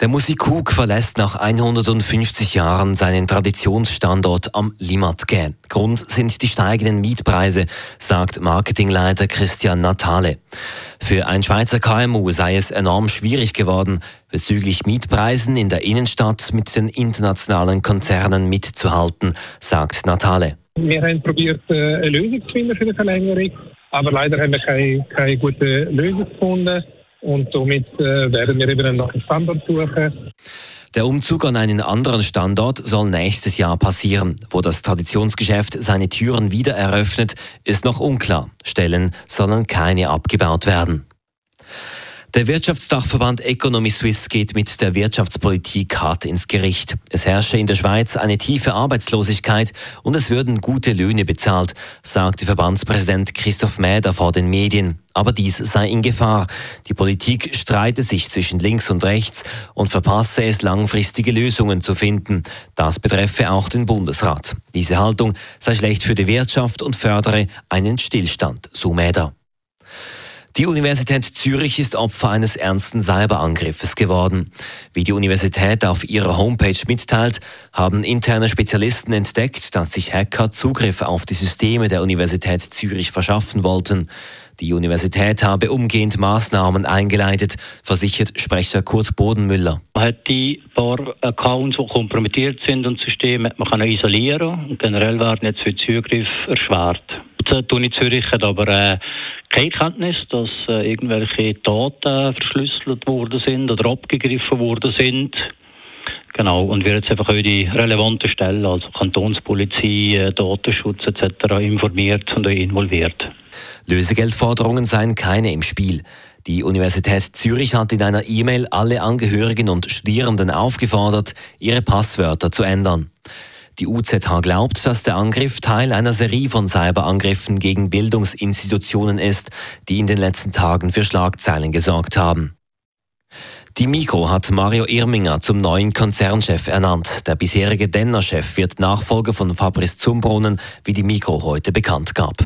Der Musikhug verlässt nach 150 Jahren seinen Traditionsstandort am Limatge. Grund sind die steigenden Mietpreise, sagt Marketingleiter Christian Natale. Für ein Schweizer KMU sei es enorm schwierig geworden, bezüglich Mietpreisen in der Innenstadt mit den internationalen Konzernen mitzuhalten, sagt Natale. Wir haben probiert, äh, eine Lösung zu finden für die Verlängerung, aber leider haben wir keine, keine gute Lösung gefunden. Und somit äh, werden wir eben einen neuen Standort suchen. Der Umzug an einen anderen Standort soll nächstes Jahr passieren. Wo das Traditionsgeschäft seine Türen wieder eröffnet, ist noch unklar. Stellen sollen keine abgebaut werden. Der Wirtschaftsdachverband Economy Suisse geht mit der Wirtschaftspolitik hart ins Gericht. Es herrsche in der Schweiz eine tiefe Arbeitslosigkeit und es würden gute Löhne bezahlt, sagte Verbandspräsident Christoph Mäder vor den Medien. Aber dies sei in Gefahr. Die Politik streite sich zwischen links und rechts und verpasse es, langfristige Lösungen zu finden. Das betreffe auch den Bundesrat. Diese Haltung sei schlecht für die Wirtschaft und fördere einen Stillstand, so Mäder. Die Universität Zürich ist Opfer eines ernsten Cyberangriffes geworden. Wie die Universität auf ihrer Homepage mitteilt, haben interne Spezialisten entdeckt, dass sich Hacker Zugriff auf die Systeme der Universität Zürich verschaffen wollten. Die Universität habe umgehend Maßnahmen eingeleitet, versichert Sprecher Kurt Bodenmüller. Man hat die paar Accounts, die kompromittiert sind und Systeme man kann isolieren und generell werden jetzt für Zugriff erschwert. Die Uni Zürich hat aber äh, keine Kenntnis, dass äh, irgendwelche Daten verschlüsselt worden sind oder abgegriffen worden sind. Genau, und wir jetzt einfach auch die relevanten Stellen, also Kantonspolizei, äh, Datenschutz etc. informiert und involviert. Lösegeldforderungen seien keine im Spiel. Die Universität Zürich hat in einer E-Mail alle Angehörigen und Studierenden aufgefordert, ihre Passwörter zu ändern. Die UZH glaubt, dass der Angriff Teil einer Serie von Cyberangriffen gegen Bildungsinstitutionen ist, die in den letzten Tagen für Schlagzeilen gesorgt haben. Die Mikro hat Mario Irminger zum neuen Konzernchef ernannt. Der bisherige Denner-Chef wird Nachfolger von Fabrice Zumbrunnen, wie die Mikro heute bekannt gab.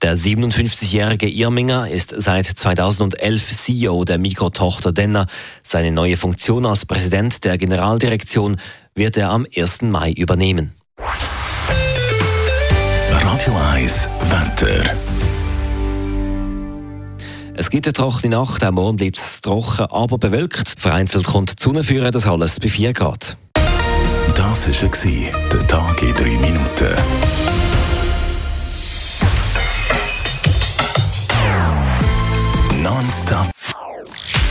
Der 57-jährige Irminger ist seit 2011 CEO der Mikro-Tochter Denner. Seine neue Funktion als Präsident der Generaldirektion wird er am 1. Mai übernehmen. Radio 1 Wetter. Es gibt eine trockene Nacht, am Morgen bleibt es trocken, aber bewölkt. Vereinzelt kommt die Sonne führen, das alles bei 4 Grad. Das war der Tag in 3 Minuten. Nonstop.